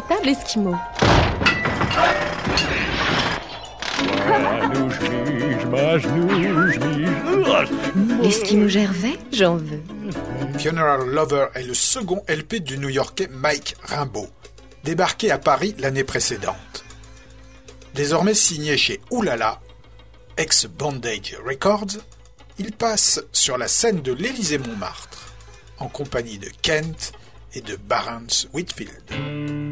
véritable Esquimau L'Esquimau Gervais, j'en veux. Funeral Lover est le second LP du New-Yorkais Mike Rimbaud, débarqué à Paris l'année précédente. Désormais signé chez Oulala, ex-Bondage Records, il passe sur la scène de l'Élysée-Montmartre, en compagnie de Kent et de Barnes Whitfield.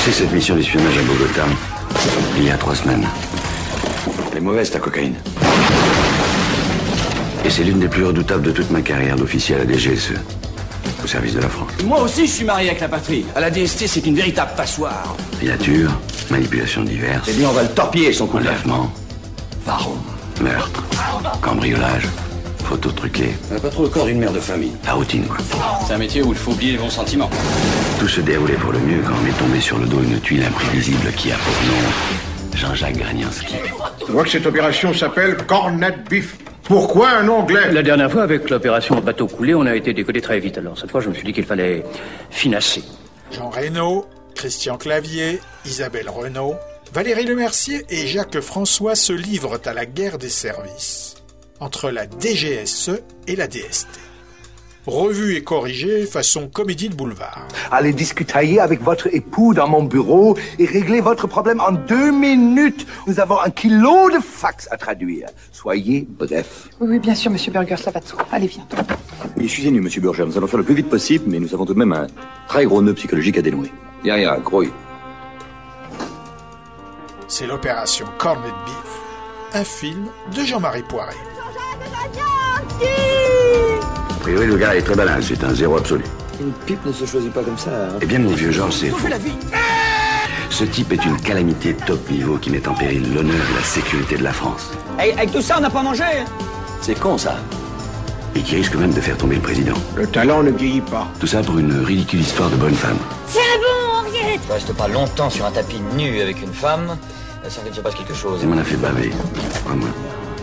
Commencé cette mission d'espionnage à Bogota il y a trois semaines. Elle est mauvaise ta cocaïne. Et c'est l'une des plus redoutables de toute ma carrière d'officier à la DGSE, au service de la France. Moi aussi, je suis marié avec la patrie. À la DST, c'est une véritable passoire. Filature, manipulation diverses, Eh bien, on va le torpiller, son coup enlèvement, Varron. meurtre, cambriolage, photos truquées, On n'a pas trop le corps d'une mère de famille. la routine quoi. C'est un métier où il faut oublier les bons sentiments. Tout se déroulait pour le mieux quand m'est tombé sur le dos une tuile imprévisible qui a pour nom Jean-Jacques Granianski. Je vois que cette opération s'appelle Cornet Beef. Pourquoi un anglais La dernière fois, avec l'opération bateau coulé, on a été décollé très vite. Alors cette fois, je me suis dit qu'il fallait finasser. Jean Reynaud, Christian Clavier, Isabelle Renaud, Valérie Lemercier et Jacques François se livrent à la guerre des services entre la DGSE et la DST. Revue et corrigée façon comédie de boulevard. Allez discuter avec votre époux dans mon bureau et régler votre problème en deux minutes. Nous avons un kilo de fax à traduire. Soyez bref. Oui, oui, bien sûr, monsieur Burger, ça va de soi. Allez, viens. Excusez-nous, monsieur Burger, nous allons faire le plus vite possible, mais nous avons tout de même un très gros nœud psychologique à dénouer. Ya, ya, gros. C'est l'opération Cornet Beef, un film de Jean-Marie Poiré. A priori, le gars est très malin, c'est un zéro absolu. Une pipe ne se choisit pas comme ça. hein. Eh bien, mon vieux Georges, c'est faux. la vie. Ce type est une calamité top niveau qui met en péril l'honneur et la sécurité de la France. avec tout ça, on n'a pas mangé. C'est con, ça. Et qui risque même de faire tomber le président. Le talent ne vieillit pas. Tout ça pour une ridicule histoire de bonne femme. Tu restes pas longtemps sur un tapis nu avec une femme sans qu'il se passe quelque chose. Il m'en a fait baver, crois-moi.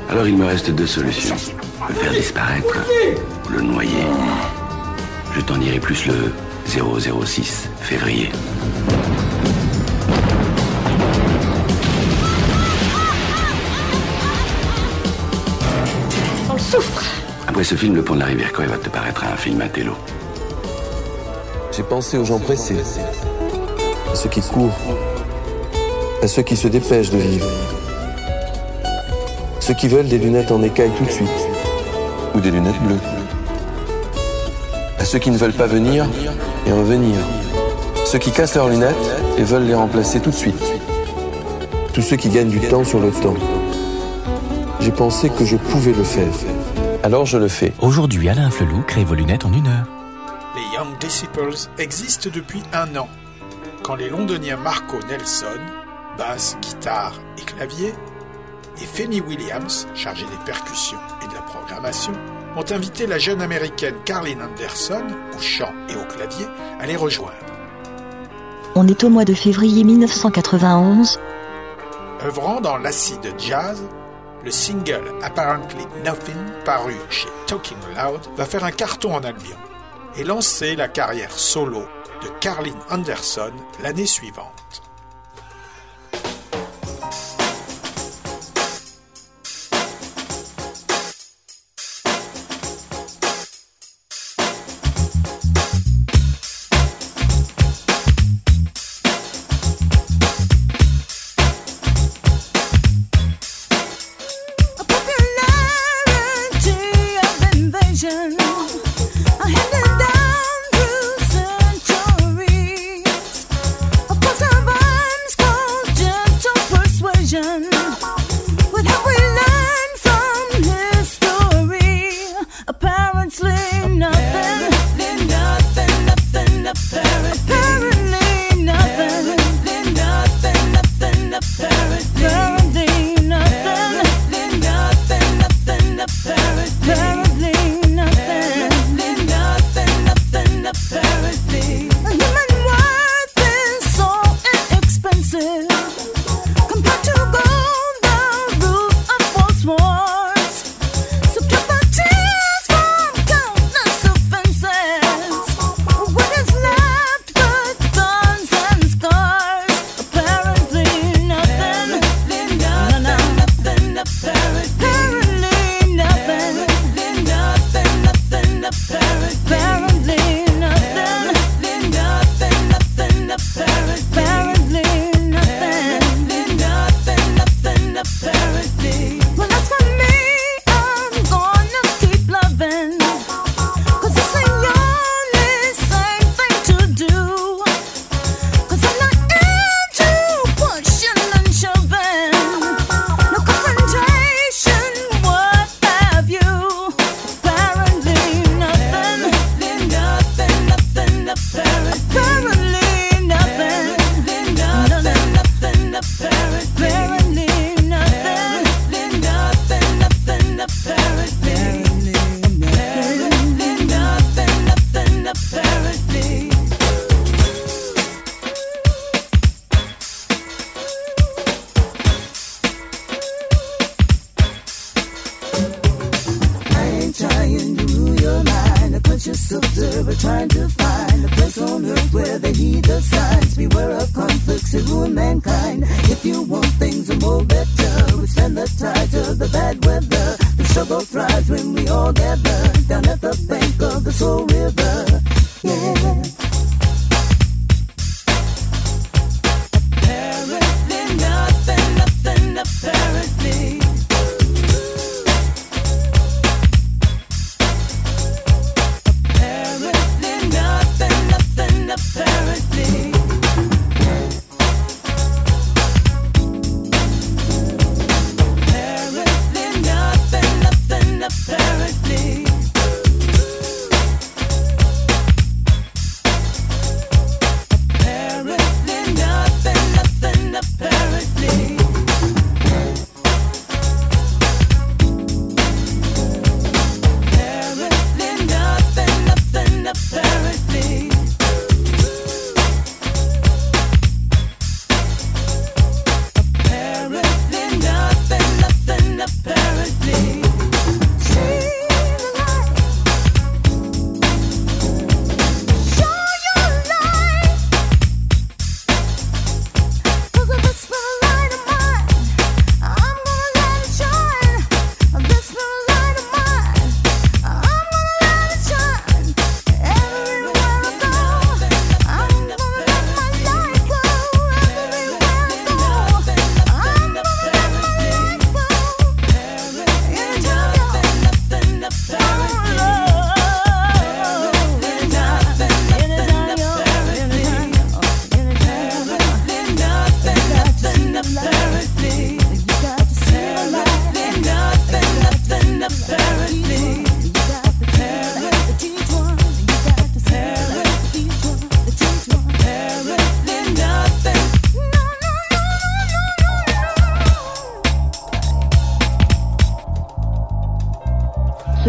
Alors il me reste deux solutions. Le faire disparaître ou le noyer. Je t'en dirai plus le 006 février. On souffre. Après ce film, Le Pont de la Rivière Coy va te paraître un film à télo. J'ai pensé aux gens pressés, à ceux qui courent, à ceux qui se dépêchent de vivre, ceux qui veulent des lunettes en écaille tout de suite, ou des lunettes bleues, à ceux qui ne veulent pas venir et en venir, ceux qui cassent leurs lunettes et veulent les remplacer tout de suite, tous ceux qui gagnent du temps sur le temps. J'ai pensé que je pouvais le faire. Alors je le fais. Aujourd'hui, Alain Flelou crée vos lunettes en une heure. Les Young Disciples existent depuis un an, quand les londoniens Marco Nelson, basse, guitare et clavier, et Femi Williams, chargé des percussions et de la programmation, ont invité la jeune américaine Carlin Anderson, au chant et au clavier, à les rejoindre. On est au mois de février 1991. Œuvrant dans l'acide jazz, le single Apparently Nothing, paru chez Talking Loud, va faire un carton en Albion et lancer la carrière solo de Carlin Anderson l'année suivante.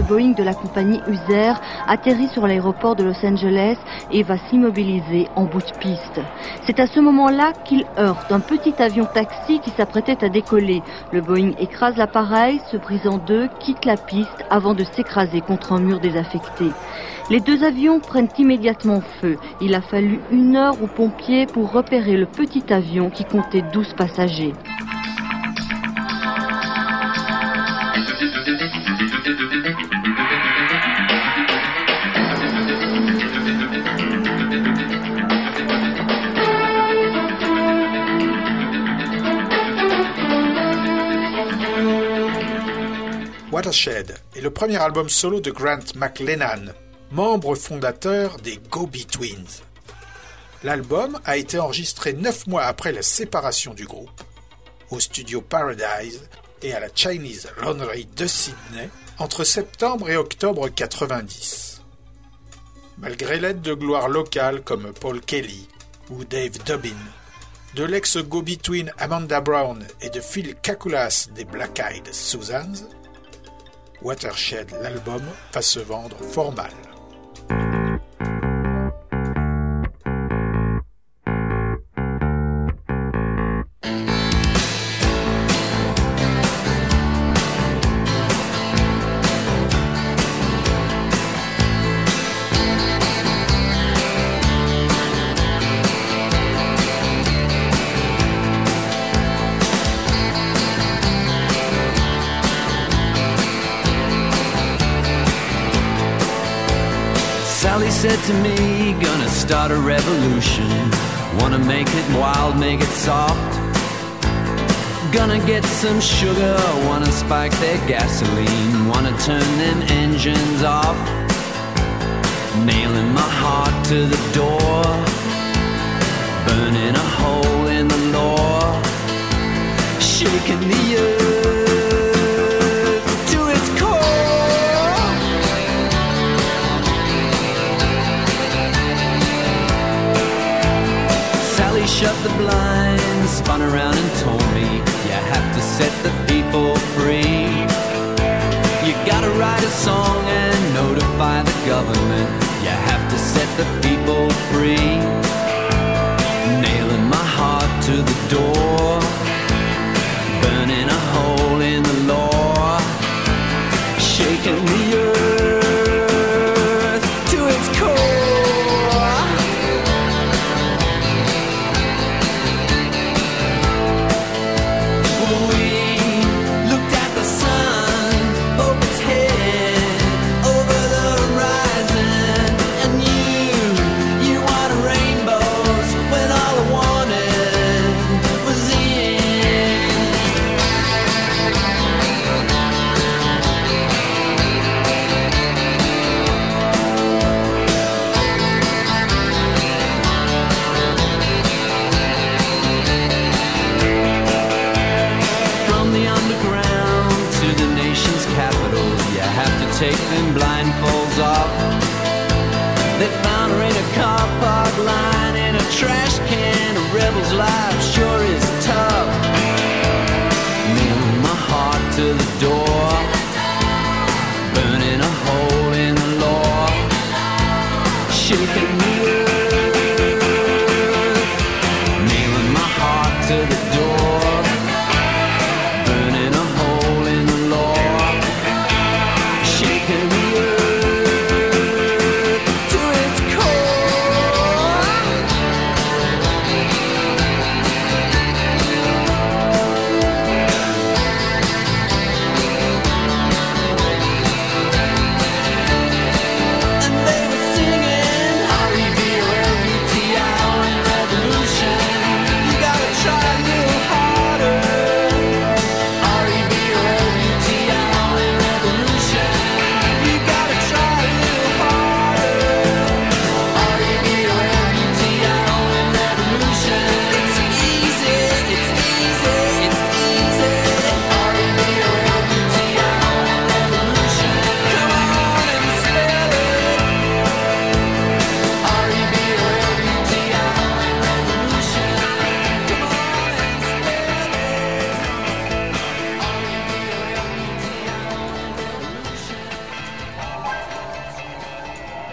Boeing de la compagnie User atterrit sur l'aéroport de Los Angeles et va s'immobiliser en bout de piste. C'est à ce moment-là qu'il heurte un petit avion taxi qui s'apprêtait à décoller. Le Boeing écrase l'appareil, se brise en deux, quitte la piste avant de s'écraser contre un mur désaffecté. Les deux avions prennent immédiatement feu. Il a fallu une heure aux pompiers pour repérer le petit avion qui comptait 12 passagers. Watershed est le premier album solo de Grant McLennan, membre fondateur des Go-Betweens. L'album a été enregistré neuf mois après la séparation du groupe, au studio Paradise et à la Chinese Laundry de Sydney entre septembre et octobre 90. Malgré l'aide de gloire locales comme Paul Kelly ou Dave Dobbin, de l'ex-go-between Amanda Brown et de Phil Kakulas des Black Eyed Susans, Watershed, l'album, va se vendre fort mal. Said to me, gonna start a revolution. Wanna make it wild, make it soft. Gonna get some sugar, wanna spike their gasoline. Wanna turn them engines off. Nailing my heart to the door. Burning a hole in the law. Shaking the earth shut the blinds, spun around and told me, You have to set the people free. You gotta write a song and notify the government. You have to set the people free. Nailing my heart to the door, burning a hole in the law, shaking the earth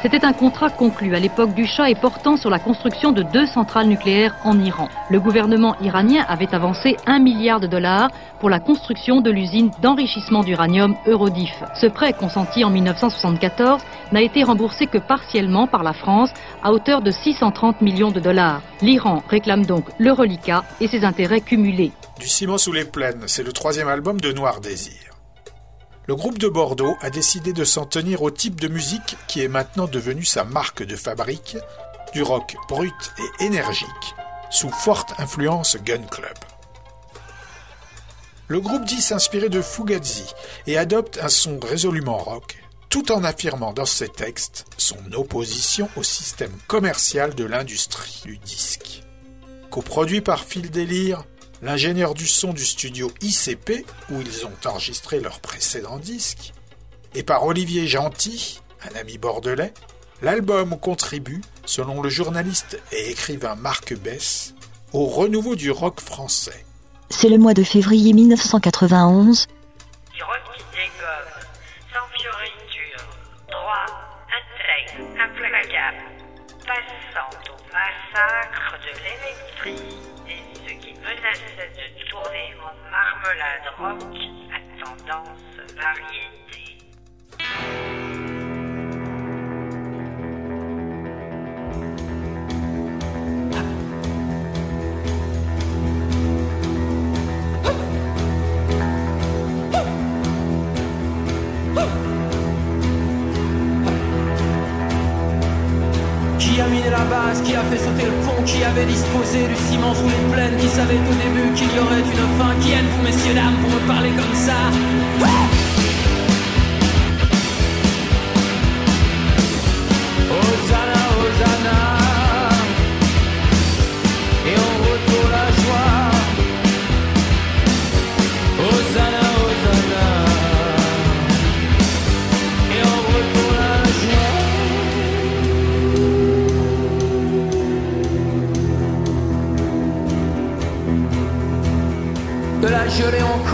C'était un contrat conclu à l'époque du Shah et portant sur la construction de deux centrales nucléaires en Iran. Le gouvernement iranien avait avancé un milliard de dollars pour la construction de l'usine d'enrichissement d'uranium Eurodif. Ce prêt consenti en 1974 n'a été remboursé que partiellement par la France à hauteur de 630 millions de dollars. L'Iran réclame donc le reliquat et ses intérêts cumulés. Du ciment sous les plaines, c'est le troisième album de Noir Désir. Le groupe de Bordeaux a décidé de s'en tenir au type de musique qui est maintenant devenu sa marque de fabrique, du rock brut et énergique, sous forte influence Gun Club. Le groupe dit s'inspirer de Fugazi et adopte un son résolument rock, tout en affirmant dans ses textes son opposition au système commercial de l'industrie du disque. Coproduit par Phil Délire, l'ingénieur du son du studio ICP, où ils ont enregistré leur précédent disque, et par Olivier Gentil, un ami bordelais, l'album contribue, selon le journaliste et écrivain Marc Bess, au renouveau du rock français. C'est le mois de février 1991. Du rock qui dégomme, sans fioriture, droit, intègre, implacable, passant au massacre de ce de tourner en marmelade rock à tendance variété. Qui avait disposé du ciment sous les plaines, qui savait au début qu'il y aurait une fin. Qui êtes-vous, messieurs, dames, pour me parler comme ça?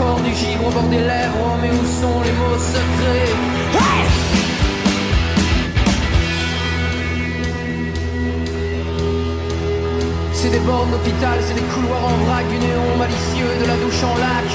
Encore, du givre au bord des lèvres mais où sont les mots secrets C'est des bornes d'hôpital, c'est des couloirs en vrac Du néon malicieux, de la douche en lac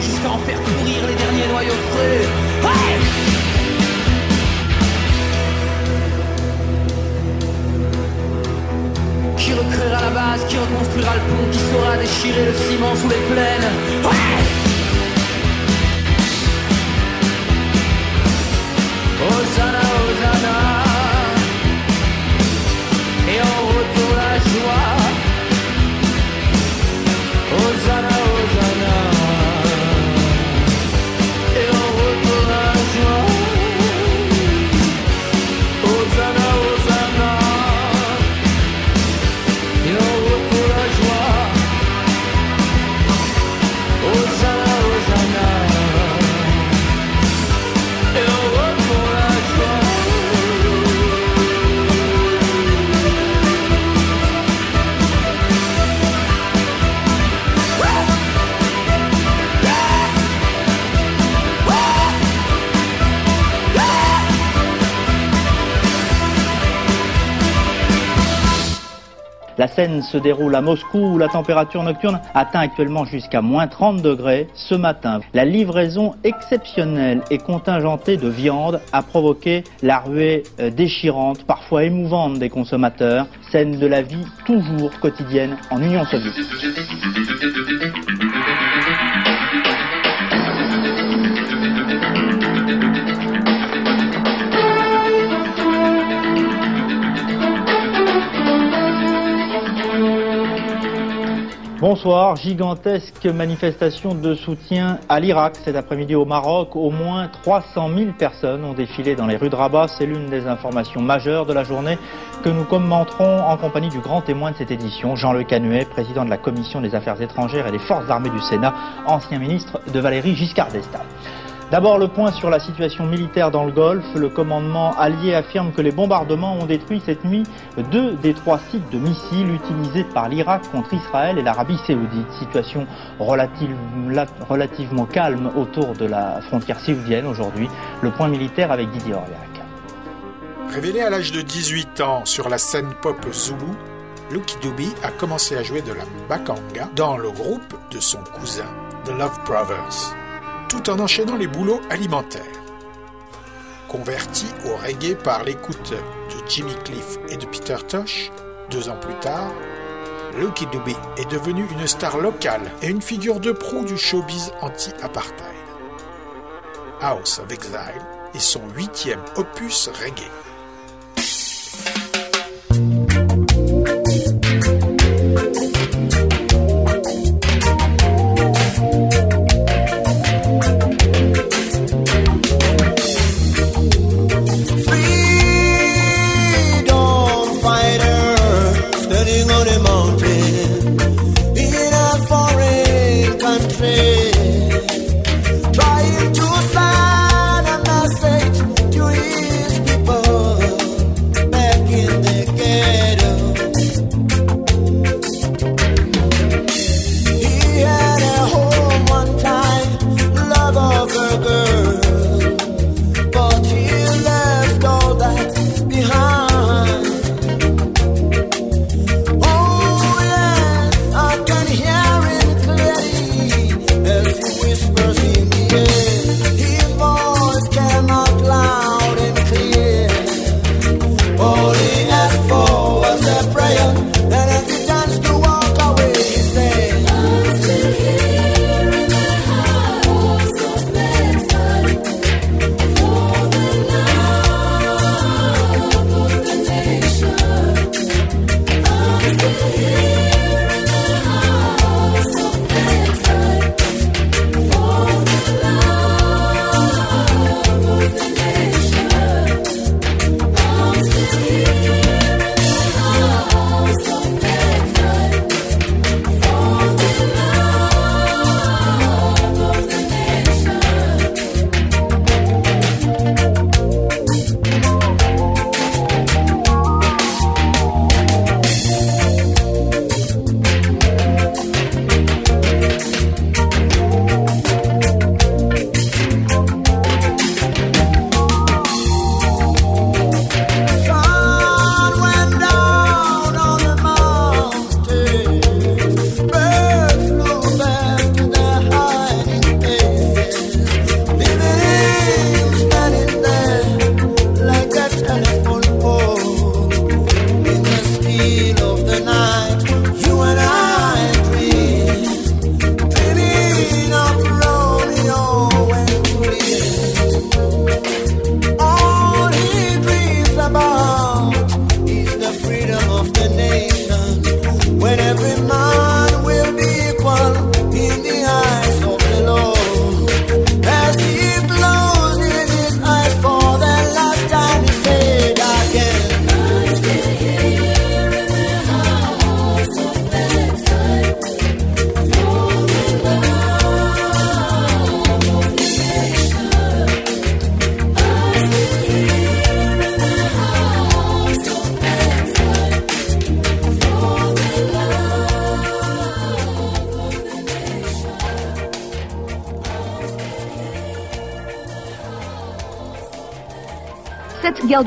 jusqu'à en faire pourrir les derniers noyaux frais. Qui recréera la base, qui reconstruira le pont, qui saura déchirer le ciment sous les plaines. Ouais Hosanna, Hosanna Et en route la joie Hosanna La scène se déroule à Moscou où la température nocturne atteint actuellement jusqu'à moins 30 degrés ce matin. La livraison exceptionnelle et contingentée de viande a provoqué la ruée euh, déchirante, parfois émouvante des consommateurs, scène de la vie toujours quotidienne en Union soviétique. Bonsoir, gigantesque manifestation de soutien à l'Irak cet après-midi au Maroc. Au moins 300 000 personnes ont défilé dans les rues de Rabat. C'est l'une des informations majeures de la journée que nous commenterons en compagnie du grand témoin de cette édition, Jean Le Canuet, président de la Commission des Affaires étrangères et des Forces armées du Sénat, ancien ministre de Valérie Giscard d'Estaing. D'abord le point sur la situation militaire dans le Golfe. Le commandement allié affirme que les bombardements ont détruit cette nuit deux des trois sites de missiles utilisés par l'Irak contre Israël et l'Arabie saoudite. Situation relative- la- relativement calme autour de la frontière saoudienne aujourd'hui. Le point militaire avec Didier Aurillac. Révélé à l'âge de 18 ans sur la scène pop Zulu, Lucky Dube a commencé à jouer de la bakanga dans le groupe de son cousin, The Love Brothers, tout en enchaînant les boulots alimentaires. Converti au reggae par l'écoute de Jimmy Cliff et de Peter Tosh, deux ans plus tard, Lucky Dube est devenu une star locale et une figure de proue du showbiz anti-apartheid. House of Exile est son huitième opus reggae.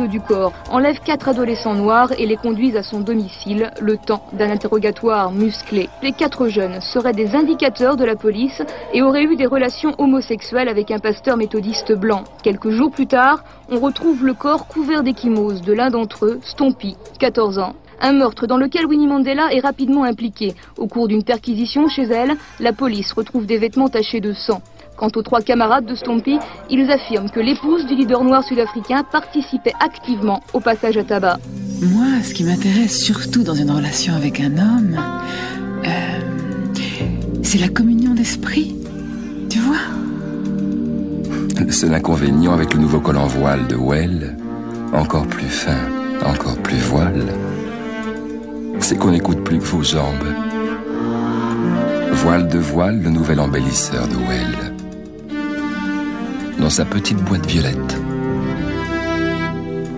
Du corps enlèvent quatre adolescents noirs et les conduisent à son domicile, le temps d'un interrogatoire musclé. Les quatre jeunes seraient des indicateurs de la police et auraient eu des relations homosexuelles avec un pasteur méthodiste blanc. Quelques jours plus tard, on retrouve le corps couvert d'échymose de l'un d'entre eux, Stompy, 14 ans. Un meurtre dans lequel Winnie Mandela est rapidement impliquée. Au cours d'une perquisition chez elle, la police retrouve des vêtements tachés de sang. Quant aux trois camarades de Stompy, ils affirment que l'épouse du leader noir sud-africain participait activement au passage à tabac. Moi, ce qui m'intéresse surtout dans une relation avec un homme, euh, c'est la communion d'esprit. Tu vois Le seul inconvénient avec le nouveau col en voile de Well, encore plus fin, encore plus voile, c'est qu'on n'écoute plus que vos jambes. Voile de voile, le nouvel embellisseur de Well. Dans sa petite boîte violette.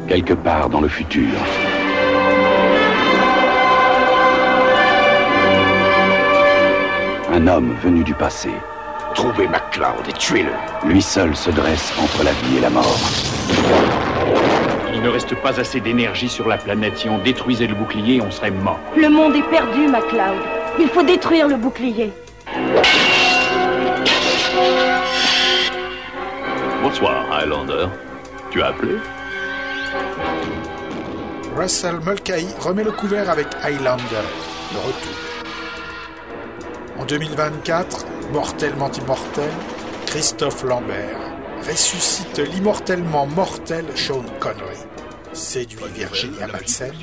Quelque part dans le futur. Un homme venu du passé. Trouvez MacLeod et tuez-le. Lui seul se dresse entre la vie et la mort. Il ne reste pas assez d'énergie sur la planète. Si on détruisait le bouclier, on serait mort. Le monde est perdu, MacLeod. Il faut détruire le bouclier. Bonsoir, Highlander. Tu as appelé Russell Mulcahy remet le couvert avec Highlander, le retour. En 2024, mortellement immortel, Christophe Lambert ressuscite l'immortellement mortel Sean Connery, séduit Virginia Madsen,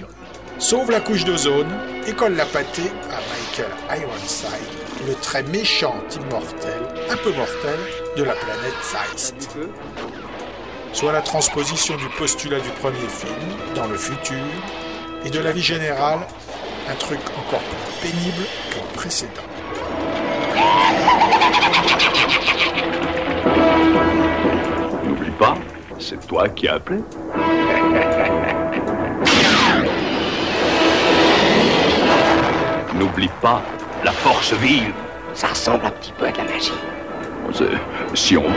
sauve la couche d'ozone et colle la pâtée à Michael Ironside, le très méchant immortel, un peu mortel, de la planète Zeist. Soit la transposition du postulat du premier film, dans le futur, et de la vie générale, un truc encore plus pénible que le précédent. N'oublie pas, c'est toi qui as appelé. N'oublie pas, la force vive. Ça ressemble un petit peu à de la magie. C'est- Si on peut.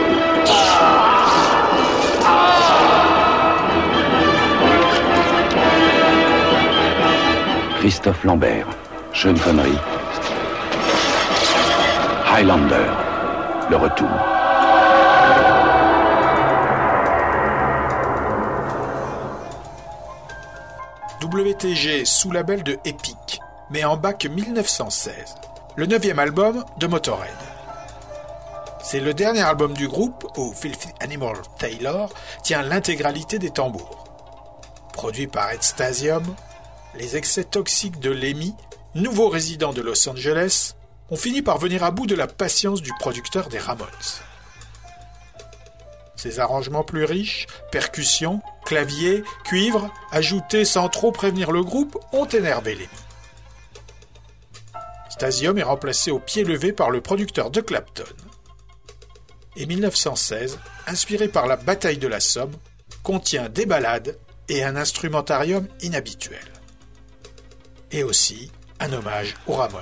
Christophe Lambert, Sean Connery, Highlander, le retour. WTG sous label de Epic, mais en bac 1916. Le neuvième album de Motorhead. C'est le dernier album du groupe où Filthy Animal Taylor tient l'intégralité des tambours. Produit par Ed Stasium, les excès toxiques de Lemmy, nouveau résident de Los Angeles, ont fini par venir à bout de la patience du producteur des Ramones. Ces arrangements plus riches, percussions, claviers, cuivres, ajoutés sans trop prévenir le groupe, ont énervé Lemmy. Stasium est remplacé au pied levé par le producteur de Clapton. Et 1916, inspiré par la bataille de la Somme, contient des ballades et un instrumentarium inhabituel. Et aussi un hommage aux Ramones.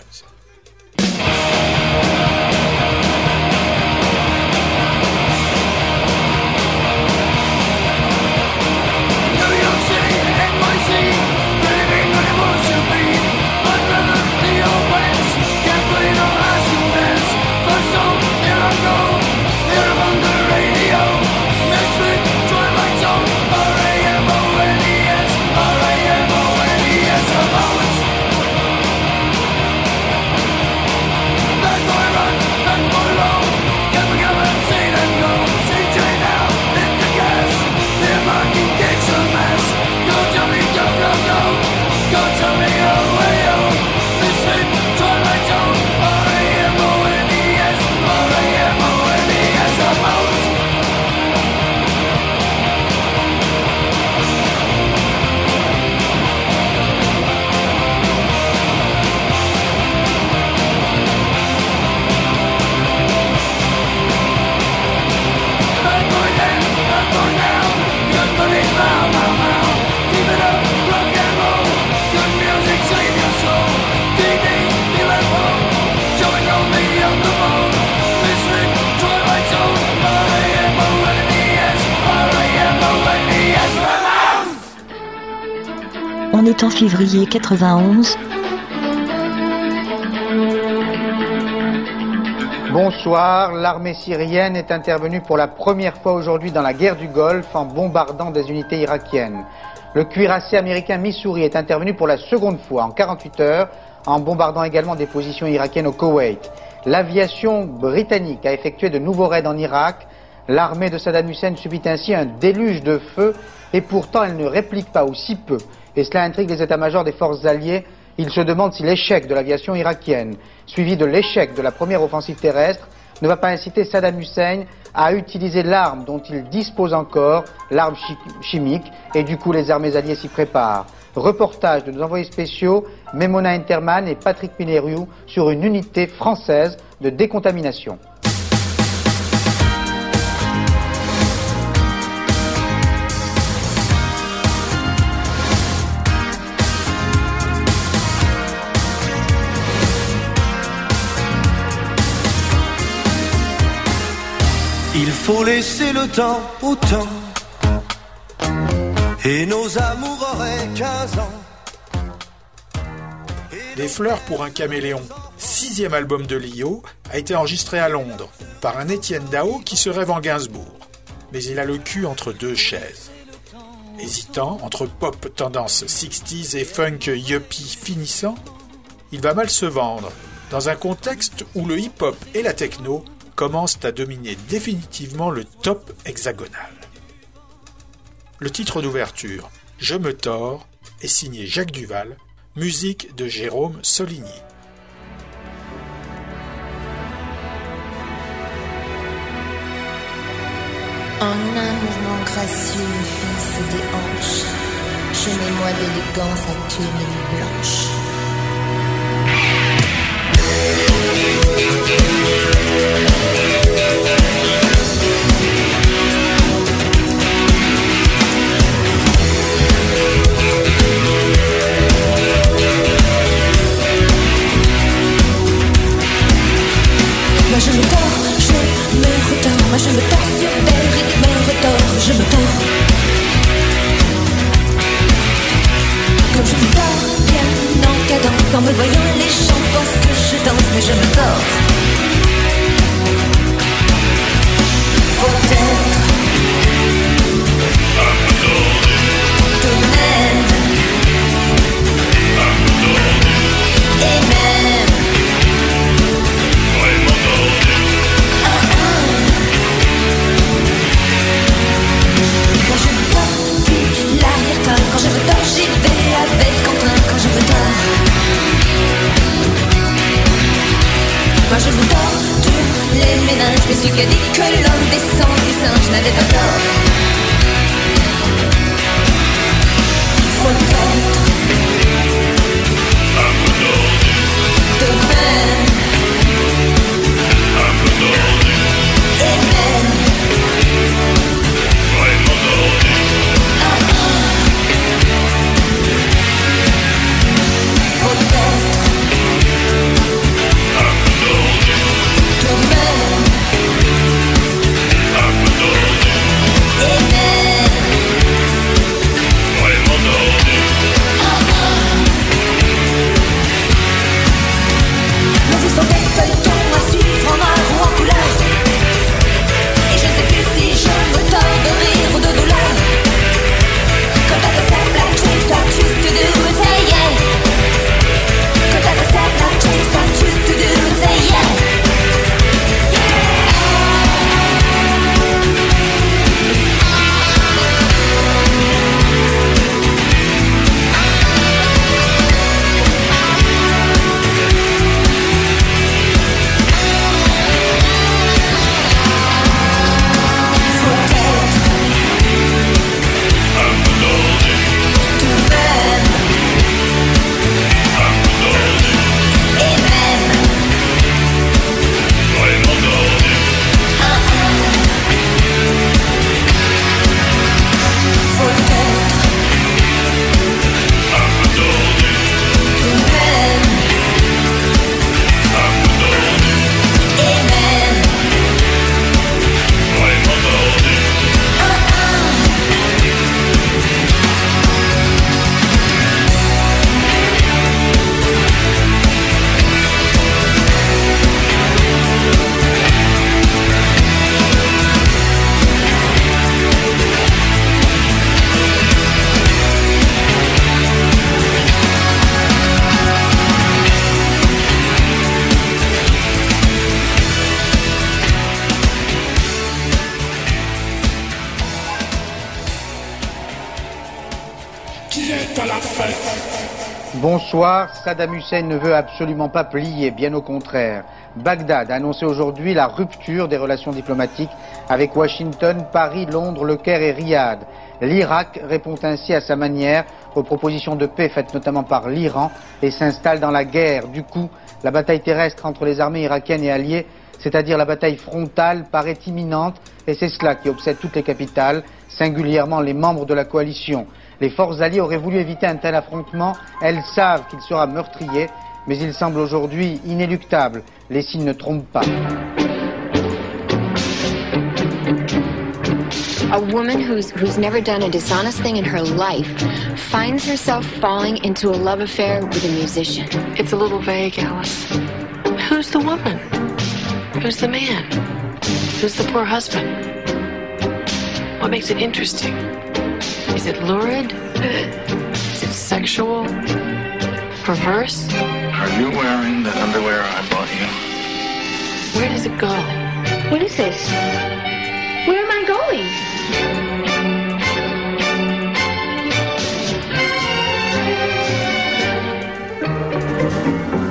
On est en février 91. Bonsoir, l'armée syrienne est intervenue pour la première fois aujourd'hui dans la guerre du Golfe en bombardant des unités irakiennes. Le cuirassé américain Missouri est intervenu pour la seconde fois en 48 heures en bombardant également des positions irakiennes au Koweït. L'aviation britannique a effectué de nouveaux raids en Irak. L'armée de Saddam Hussein subit ainsi un déluge de feu et pourtant elle ne réplique pas ou si peu. Et cela intrigue les états-majors des forces alliées. Ils se demandent si l'échec de l'aviation irakienne, suivi de l'échec de la première offensive terrestre, ne va pas inciter Saddam Hussein à utiliser l'arme dont il dispose encore, l'arme chi- chimique, et du coup les armées alliées s'y préparent. Reportage de nos envoyés spéciaux, Memona Interman et Patrick Mineriou sur une unité française de décontamination. Faut laisser le temps au temps. Et nos amours auraient 15 ans. Des fleurs pour un caméléon, sixième album de Lio, a été enregistré à Londres par un Étienne Dao qui se rêve en Gainsbourg. Mais il a le cul entre deux chaises. Hésitant entre pop tendance 60s et funk yuppie finissant, il va mal se vendre dans un contexte où le hip-hop et la techno commencent à dominer définitivement le top hexagonal. Le titre d'ouverture, Je me tords, est signé Jacques Duval, musique de Jérôme Soligny. Yeah. Saddam Hussein ne veut absolument pas plier, bien au contraire. Bagdad a annoncé aujourd'hui la rupture des relations diplomatiques avec Washington, Paris, Londres, Le Caire et Riyad. L'Irak répond ainsi à sa manière aux propositions de paix faites notamment par l'Iran et s'installe dans la guerre. Du coup, la bataille terrestre entre les armées irakiennes et alliées, c'est-à-dire la bataille frontale, paraît imminente et c'est cela qui obsède toutes les capitales, singulièrement les membres de la coalition. Les forces alliées auraient voulu éviter un tel affrontement, elles savent qu'il sera meurtrier, mais il semble aujourd'hui inéluctable. Les signes ne trompent pas. A woman who's who's never done a dishonest thing in her life finds herself falling into a love affair with a musician. It's a little vague, Alice. Who's the woman? Who's the man? Who's the poor husband? What makes it interesting? Is it lurid? Is it sexual? Perverse? Are you wearing the underwear I bought you? Where does it go? What is this? Where am I going?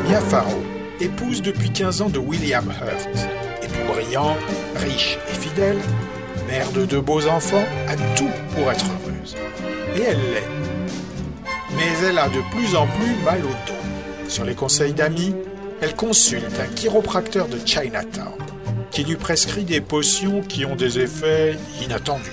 Mia Farrow, épouse depuis 15 ans de William Hurt, époux brillant, riche et fidèle, mère de deux beaux enfants, a tout pour être Et elle l'est. Mais elle a de plus en plus mal au dos. Sur les conseils d'amis, elle consulte un chiropracteur de Chinatown qui lui prescrit des potions qui ont des effets inattendus.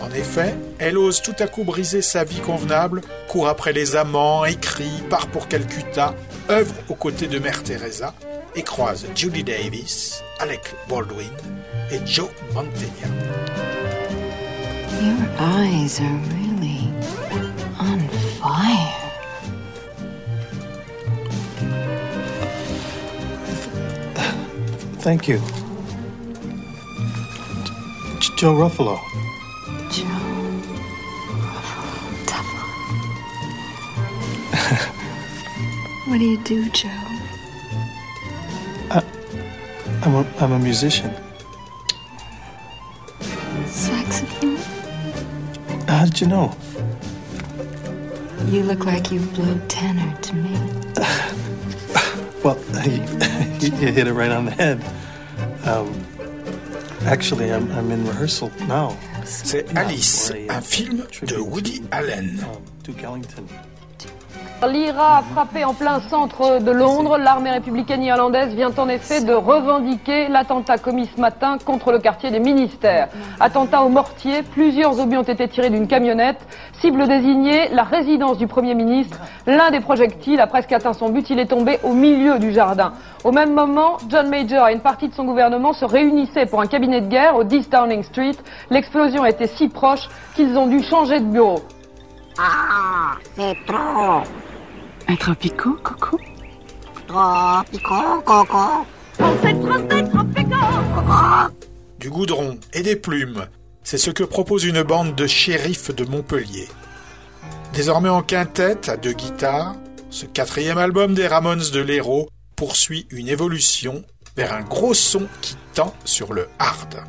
En effet, elle ose tout à coup briser sa vie convenable, court après les amants, écrit, part pour Calcutta, œuvre aux côtés de Mère Teresa et croise Julie Davis, Alec Baldwin et Joe Mantegna. Your eyes are really on fire. Thank you. J- Joe Ruffalo. Joe Ruffalo. what do you do, Joe? I'm a, I'm a musician. How did you know? You look like you blow tenor to me. Well, you, you hit it right on the head. Um, actually, I'm, I'm in rehearsal now. C'est Alice, un film de Woody Allen. Duke Ellington. L'IRA a frappé en plein centre de Londres. L'armée républicaine irlandaise vient en effet de revendiquer l'attentat commis ce matin contre le quartier des ministères. Attentat au mortier, plusieurs obus ont été tirés d'une camionnette. Cible désignée, la résidence du Premier ministre. L'un des projectiles a presque atteint son but, il est tombé au milieu du jardin. Au même moment, John Major et une partie de son gouvernement se réunissaient pour un cabinet de guerre au 10 Downing Street. L'explosion était si proche qu'ils ont dû changer de bureau. Ah, c'est trop. Un tropico, Coco Tropico, coco. Du goudron et des plumes, c'est ce que propose une bande de shérifs de Montpellier. Désormais en quintette à deux guitares, ce quatrième album des Ramones de l'Hérault poursuit une évolution vers un gros son qui tend sur le hard.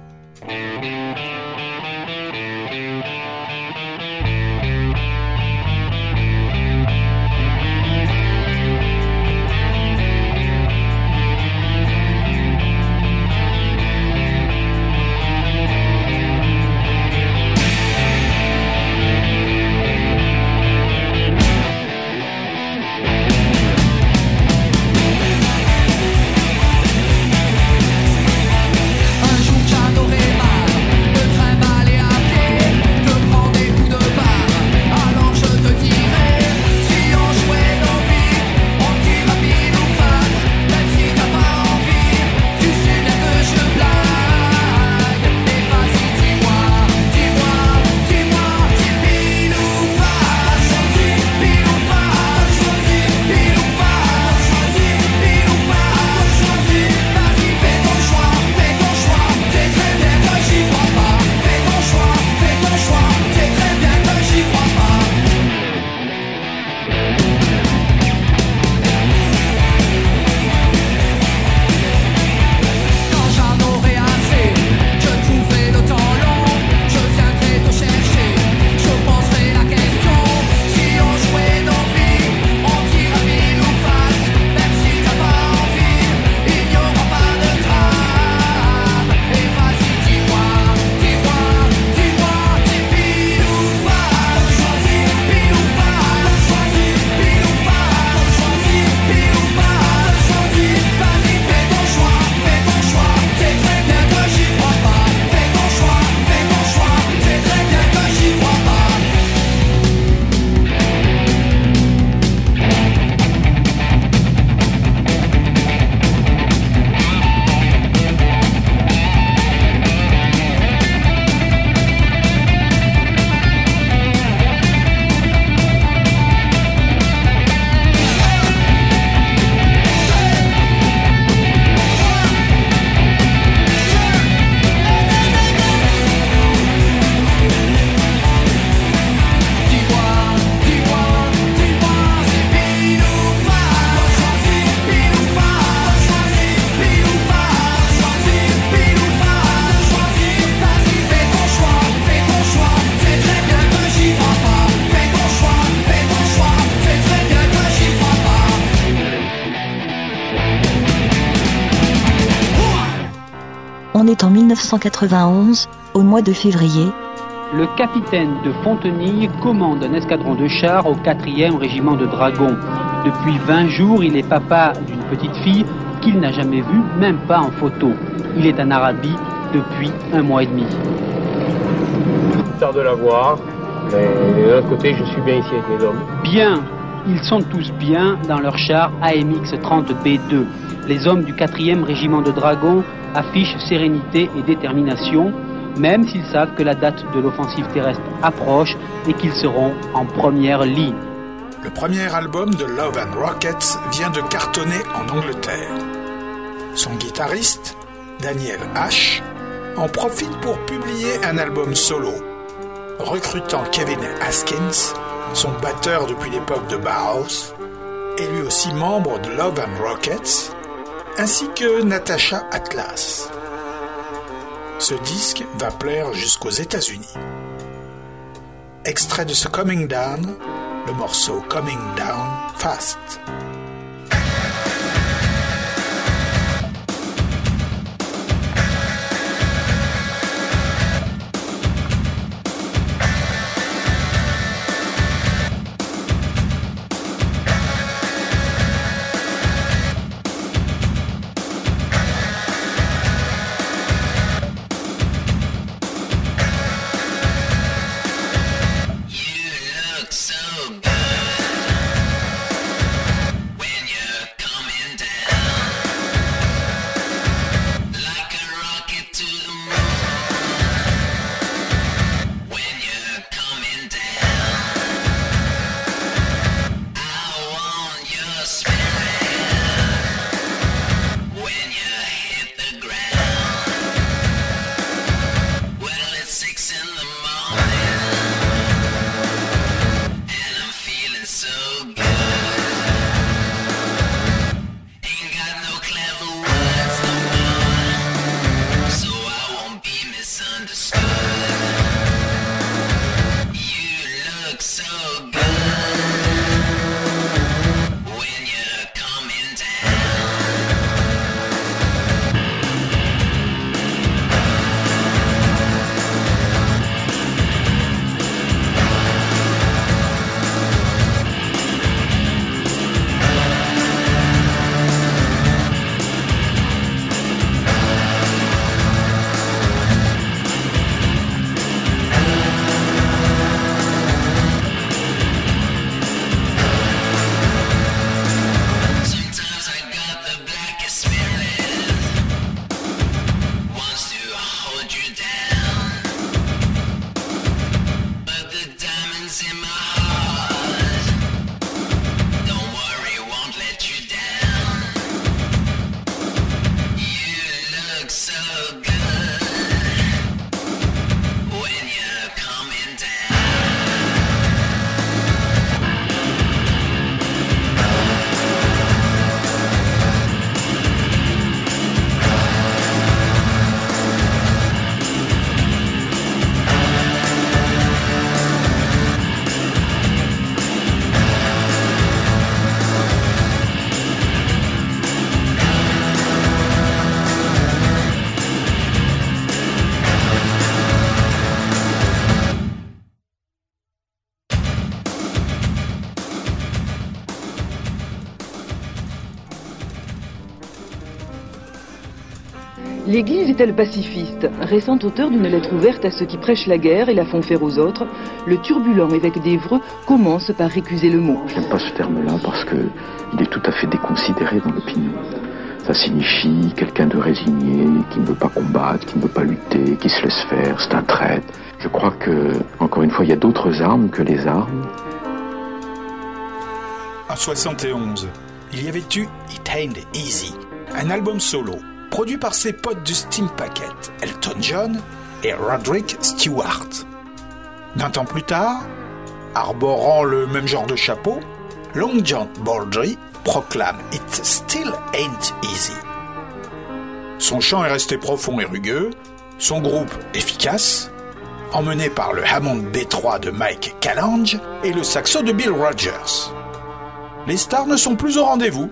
1991, au mois de février, Le capitaine de Fontenille commande un escadron de chars au 4e régiment de dragons. Depuis 20 jours, il est papa d'une petite fille qu'il n'a jamais vue, même pas en photo. Il est en Arabie depuis un mois et demi. tard de la voir, mais d'un côté, je suis bien ici avec mes hommes. Bien, ils sont tous bien dans leur char AMX 30B2. Les hommes du 4e régiment de dragons affichent sérénité et détermination, même s'ils savent que la date de l'offensive terrestre approche et qu'ils seront en première ligne. Le premier album de Love and Rockets vient de cartonner en Angleterre. Son guitariste, Daniel H., en profite pour publier un album solo, recrutant Kevin Haskins, son batteur depuis l'époque de Bauhaus, et lui aussi membre de Love and Rockets, ainsi que Natasha Atlas. Ce disque va plaire jusqu'aux États-Unis. Extrait de ce Coming Down, le morceau Coming Down Fast. L'Église est-elle pacifiste? Récent auteur d'une lettre ouverte à ceux qui prêchent la guerre et la font faire aux autres, le turbulent évêque d'Évreux commence par récuser le mot. J'aime pas ce terme-là parce que il est tout à fait déconsidéré dans l'opinion. Ça signifie quelqu'un de résigné, qui ne veut pas combattre, qui ne veut pas lutter, qui se laisse faire, c'est un traître. Je crois que, encore une fois, il y a d'autres armes que les armes. En 71, il y avait eu It Ain't Easy, un album solo, produit par ses potes du Steam Packet, Elton John et Roderick Stewart. D'un temps plus tard, arborant le même genre de chapeau, Long John Baldry proclame It Still Ain't Easy. Son chant est resté profond et rugueux, son groupe efficace, emmené par le Hammond B3 de Mike Callange et le saxo de Bill Rogers. Les stars ne sont plus au rendez-vous,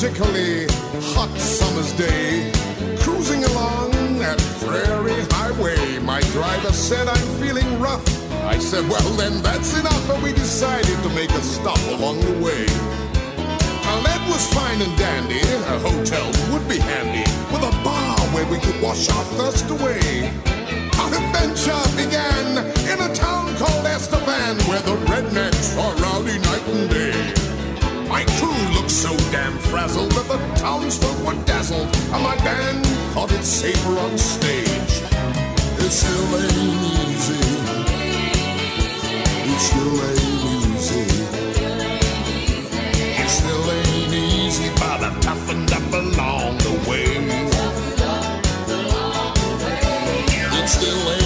particularly hot summer's day. Cruising along that prairie highway, my driver said, I'm feeling rough. I said, well then that's enough, and we decided to make a stop along the way. Now that was fine and dandy, a hotel would be handy, with a bar where we could wash our thirst away. Our adventure began in a town called Estevan, where the rednecks are rowdy night and day. My crew looked so damn frazzled that the townsfolk were dazzled, and my band thought it safer on stage. It still ain't easy. It still ain't easy. It still ain't easy, but I've toughened up along the way. It still ain't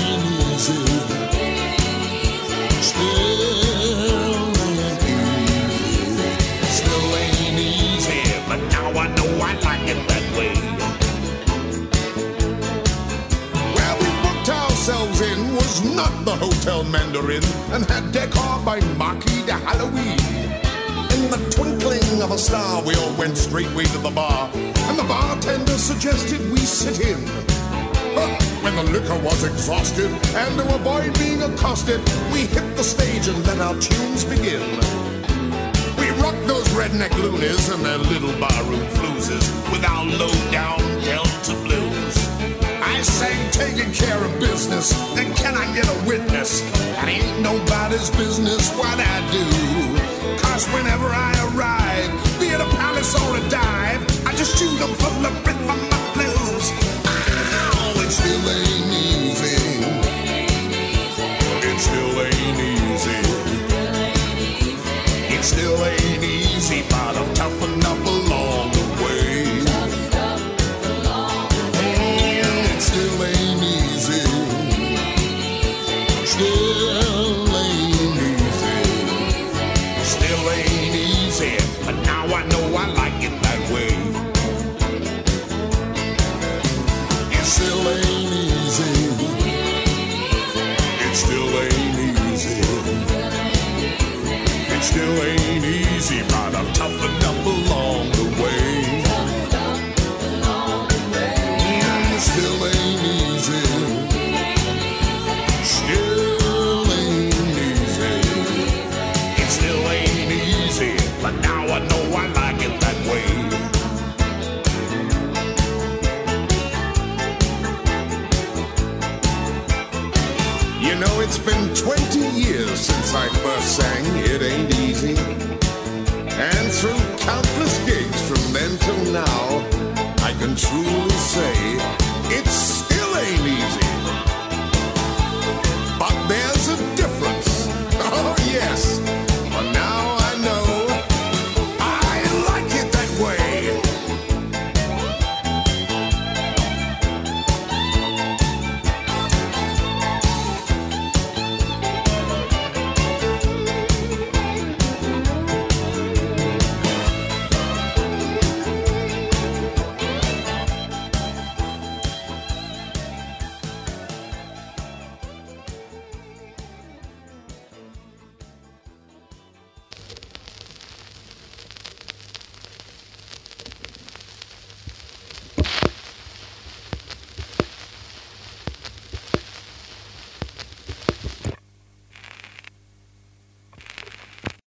Hotel Mandarin and had decor by Marquis de Halloween. In the twinkling of a star, we all went straightway to the bar, and the bartender suggested we sit in. But when the liquor was exhausted, and to avoid being accosted, we hit the stage and let our tunes begin. We rocked those redneck loonies and their little barroom fluses with our low-down Delta blues. I sang taking care of business, Then can I get a witness? That ain't nobody's business what I do. Cause whenever I arrive, be it a palace or a dive, I just shoot them from the rhythm of my blues. Ow, it still ain't easy. It still ain't easy. It still ain't easy, but I'm toughened up